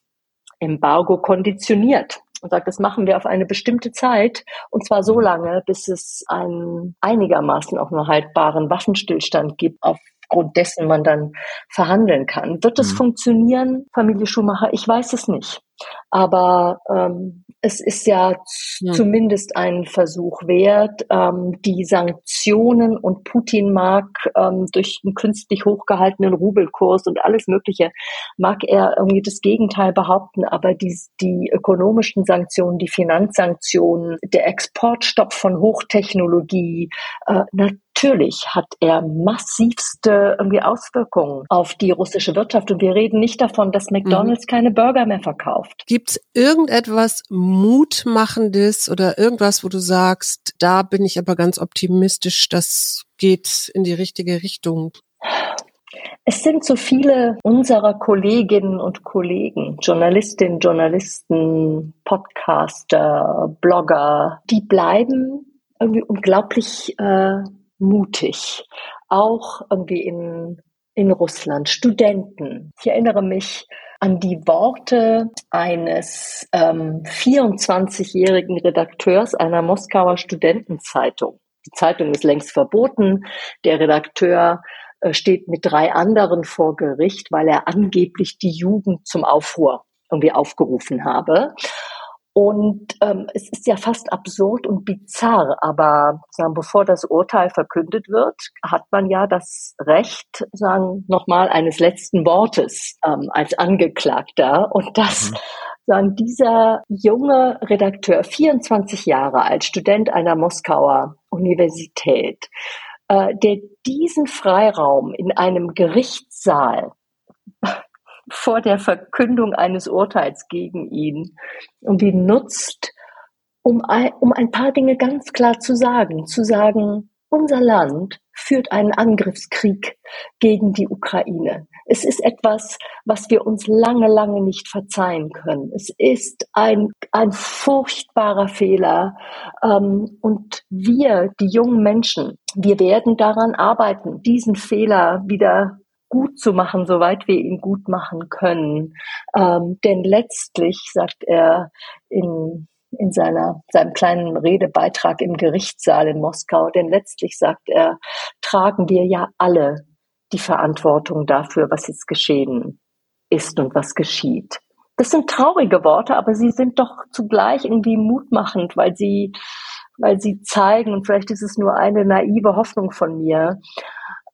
Embargo konditioniert und sagt, das machen wir auf eine bestimmte Zeit und zwar so lange, bis es einen einigermaßen auch nur haltbaren Waffenstillstand gibt, auf aufgrund dessen man dann verhandeln kann. Wird es mhm. funktionieren, Familie Schumacher? Ich weiß es nicht. Aber ähm, es ist ja, ja, zumindest ein Versuch wert. Ähm, die Sanktionen und Putin mag ähm, durch einen künstlich hochgehaltenen Rubelkurs und alles Mögliche, mag er irgendwie das Gegenteil behaupten. Aber die, die ökonomischen Sanktionen, die Finanzsanktionen, der Exportstopp von Hochtechnologie, äh, natürlich hat er massivste irgendwie Auswirkungen auf die russische Wirtschaft. Und wir reden nicht davon, dass McDonald's mhm. keine Burger mehr verkauft. Gibt es irgendetwas Mutmachendes oder irgendwas, wo du sagst, da bin ich aber ganz optimistisch, das geht in die richtige Richtung? Es sind so viele unserer Kolleginnen und Kollegen, Journalistinnen, Journalisten, Podcaster, Blogger, die bleiben irgendwie unglaublich äh, mutig, auch irgendwie in, in Russland, Studenten. Ich erinnere mich an die Worte eines ähm, 24-jährigen Redakteurs einer Moskauer Studentenzeitung. Die Zeitung ist längst verboten. Der Redakteur äh, steht mit drei anderen vor Gericht, weil er angeblich die Jugend zum Aufruhr irgendwie aufgerufen habe. Und ähm, es ist ja fast absurd und bizarr, aber sagen, bevor das Urteil verkündet wird, hat man ja das Recht, sagen nochmal eines letzten Wortes ähm, als Angeklagter. Und das, mhm. sagen dieser junge Redakteur, 24 Jahre alt, Student einer Moskauer Universität, äh, der diesen Freiraum in einem Gerichtssaal vor der Verkündung eines Urteils gegen ihn und die nutzt, um ein, um ein paar Dinge ganz klar zu sagen, zu sagen, unser Land führt einen Angriffskrieg gegen die Ukraine. Es ist etwas, was wir uns lange, lange nicht verzeihen können. Es ist ein, ein furchtbarer Fehler. Ähm, und wir, die jungen Menschen, wir werden daran arbeiten, diesen Fehler wieder gut zu machen, soweit wir ihn gut machen können. Ähm, denn letztlich, sagt er in, in seiner, seinem kleinen Redebeitrag im Gerichtssaal in Moskau, denn letztlich, sagt er, tragen wir ja alle die Verantwortung dafür, was jetzt geschehen ist und was geschieht. Das sind traurige Worte, aber sie sind doch zugleich irgendwie mutmachend, weil sie weil sie zeigen, und vielleicht ist es nur eine naive Hoffnung von mir,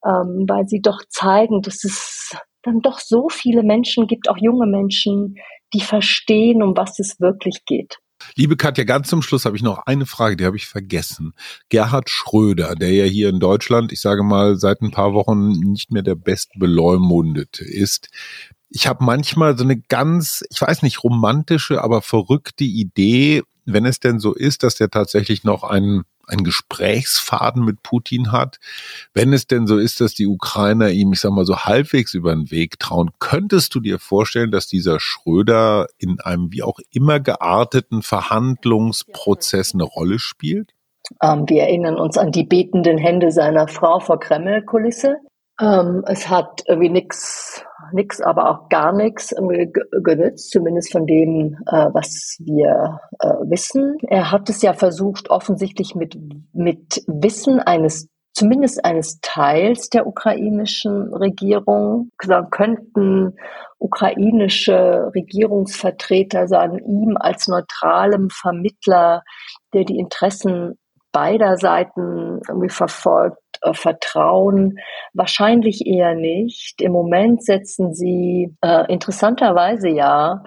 ähm, weil sie doch zeigen, dass es dann doch so viele Menschen gibt, auch junge Menschen, die verstehen, um was es wirklich geht. Liebe Katja, ganz zum Schluss habe ich noch eine Frage, die habe ich vergessen. Gerhard Schröder, der ja hier in Deutschland, ich sage mal, seit ein paar Wochen nicht mehr der bestbeleumundete ist. Ich habe manchmal so eine ganz, ich weiß nicht, romantische, aber verrückte Idee, wenn es denn so ist, dass der tatsächlich noch einen einen Gesprächsfaden mit Putin hat. Wenn es denn so ist, dass die Ukrainer ihm, ich sag mal, so halbwegs über den Weg trauen, könntest du dir vorstellen, dass dieser Schröder in einem wie auch immer gearteten Verhandlungsprozess eine Rolle spielt? Ähm, wir erinnern uns an die betenden Hände seiner Frau vor Kreml-Kulisse. Ähm, es hat irgendwie nichts, nix, aber auch gar nichts genützt, zumindest von dem, äh, was wir äh, wissen. Er hat es ja versucht, offensichtlich mit, mit Wissen eines zumindest eines Teils der ukrainischen Regierung. Da könnten ukrainische Regierungsvertreter sagen, ihm als neutralem Vermittler, der die Interessen beider Seiten irgendwie verfolgt, äh, vertrauen? Wahrscheinlich eher nicht. Im Moment setzen sie äh, interessanterweise ja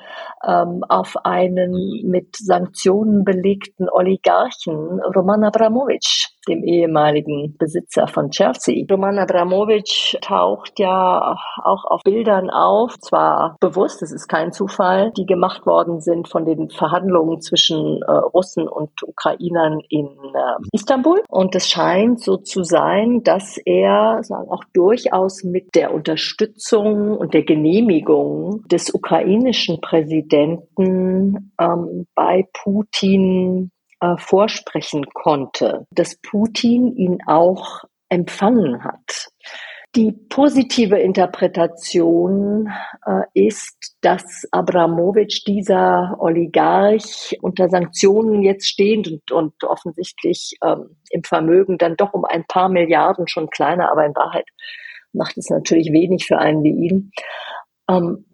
ähm, auf einen mit Sanktionen belegten Oligarchen, Roman Abramowitsch, dem ehemaligen Besitzer von Chelsea. Roman Abramowitsch taucht ja auch auf Bildern auf, zwar bewusst, es ist kein Zufall, die gemacht worden sind von den Verhandlungen zwischen äh, Russen und Ukrainern in äh, Istanbul. Und es scheint so zu sein, dass er sagen, auch durchaus mit der Unterstützung und der Genehmigung des ukrainischen Präsidenten ähm, bei Putin äh, vorsprechen konnte, dass Putin ihn auch empfangen hat. Die positive Interpretation äh, ist, dass Abramowitsch, dieser Oligarch, unter Sanktionen jetzt stehend und, und offensichtlich ähm, im Vermögen dann doch um ein paar Milliarden schon kleiner, aber in Wahrheit macht es natürlich wenig für einen wie ihn. Ähm,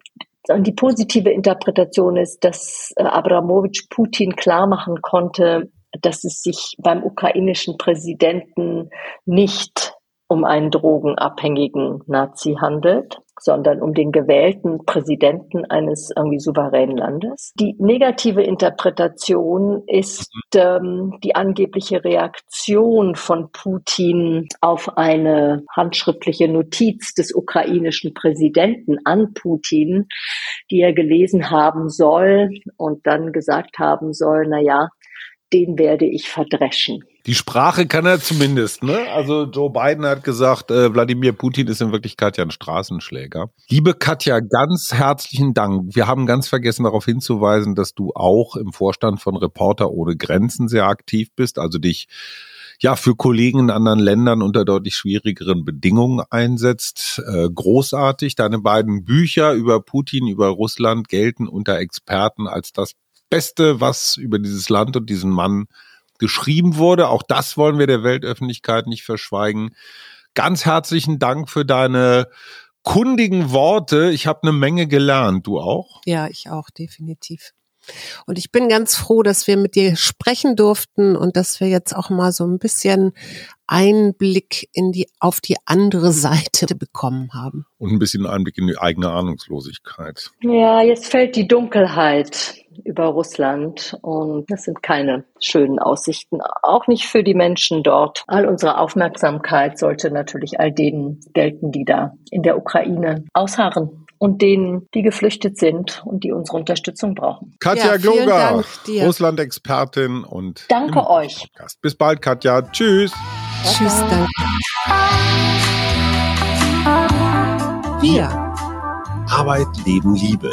die positive Interpretation ist, dass äh, Abramowitsch Putin klar machen konnte, dass es sich beim ukrainischen Präsidenten nicht um einen drogenabhängigen Nazi handelt, sondern um den gewählten Präsidenten eines irgendwie souveränen Landes. Die negative Interpretation ist ähm, die angebliche Reaktion von Putin auf eine handschriftliche Notiz des ukrainischen Präsidenten an Putin, die er gelesen haben soll und dann gesagt haben soll, na ja, den werde ich verdreschen. Die Sprache kann er zumindest, ne? Also Joe Biden hat gesagt, äh, Wladimir Putin ist in Wirklichkeit ja ein Straßenschläger. Liebe Katja, ganz herzlichen Dank. Wir haben ganz vergessen darauf hinzuweisen, dass du auch im Vorstand von Reporter ohne Grenzen sehr aktiv bist, also dich ja für Kollegen in anderen Ländern unter deutlich schwierigeren Bedingungen einsetzt. Äh, großartig. Deine beiden Bücher über Putin, über Russland gelten unter Experten als das Beste, was über dieses Land und diesen Mann geschrieben wurde. Auch das wollen wir der Weltöffentlichkeit nicht verschweigen. Ganz herzlichen Dank für deine kundigen Worte. Ich habe eine Menge gelernt. Du auch? Ja, ich auch, definitiv. Und ich bin ganz froh, dass wir mit dir sprechen durften und dass wir jetzt auch mal so ein bisschen Einblick in die, auf die andere Seite bekommen haben. Und ein bisschen Einblick in die eigene Ahnungslosigkeit. Ja, jetzt fällt die Dunkelheit über Russland und das sind keine schönen Aussichten, auch nicht für die Menschen dort. All unsere Aufmerksamkeit sollte natürlich all denen gelten, die da in der Ukraine ausharren und denen, die geflüchtet sind und die unsere Unterstützung brauchen. Katja ja, Gloger, Russland-Expertin und danke euch. Podcast. Bis bald, Katja. Tschüss. Tschüss, danke. Wir. Arbeit, Leben, Liebe